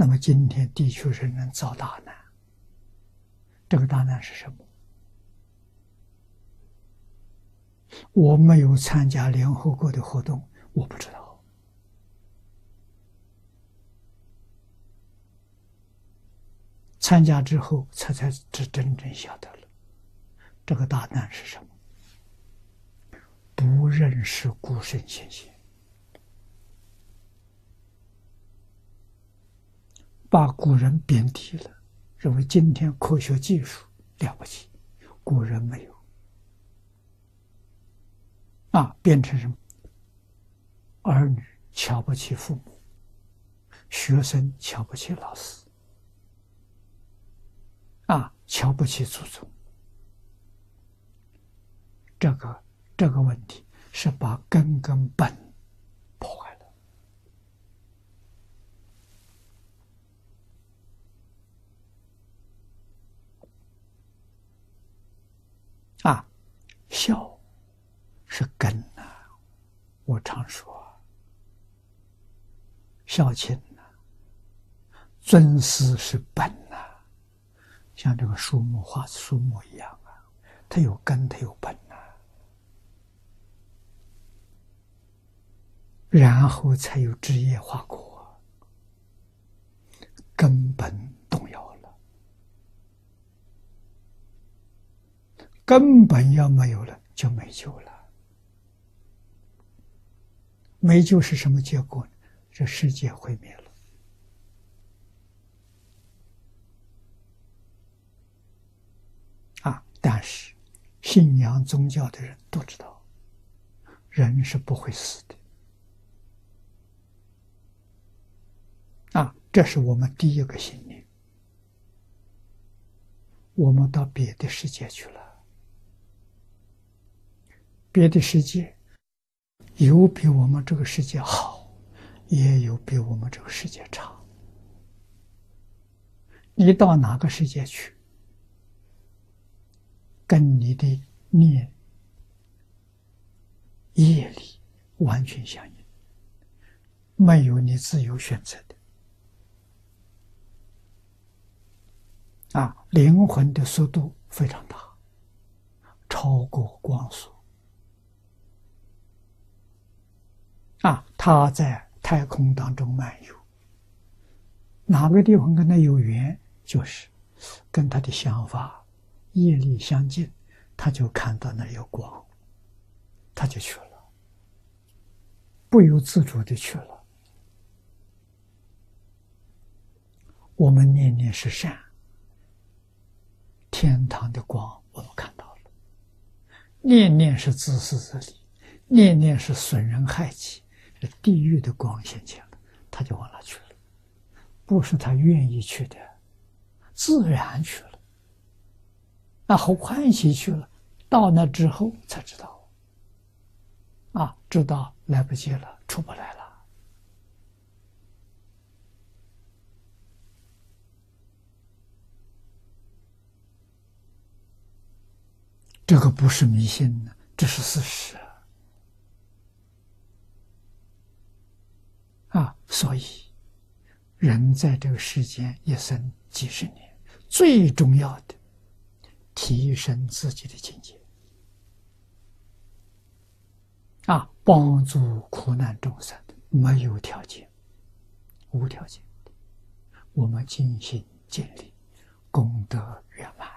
那么今天地球人能遭大难，这个大难是什么？我没有参加联合国的活动，我不知道。参加之后，才才真真正晓得了，这个大难是什么？不认识古圣先贤，把古人贬低了，认为今天科学技术了不起，古人没有。啊，变成什么？儿女瞧不起父母，学生瞧不起老师。啊，瞧不起祖宗，这个这个问题是把根根本破坏了。啊，孝是根呐，我常说，孝亲呐，尊师是本呐。像这个树木花树木一样啊，它有根，它有本呐，然后才有枝叶花果，根本要没有了，就没救了。没救是什么结果？这世界毁灭了。啊但是，信仰宗教的人都知道，人是不会死的。啊，这是我们第一个信念。我们到别的世界去了，别的世界有比我们这个世界好，也有比我们这个世界差。你到哪个世界去？跟你的念业力完全相应，没有你自由选择的。啊，灵魂的速度非常大，超过光速。他，在太空当中漫游，哪个地方跟他有缘，就是跟他的想法。业力相近，他就看到那有光，他就去了，不由自主的去了。我们念念是善，天堂的光我们看到了；念念是自私自利，念念是损人害己，地狱的光现前了，他就往那去了，不是他愿意去的，自然去了。那好欢喜去了，到那之后才知道，啊，知道来不及了，出不来了。这个不是迷信呢，这是事实啊。所以，人在这个世间一生几十年，最重要的。提升自己的境界，啊，帮助苦难众生没有条件，无条件，我们尽心尽力，功德圆满。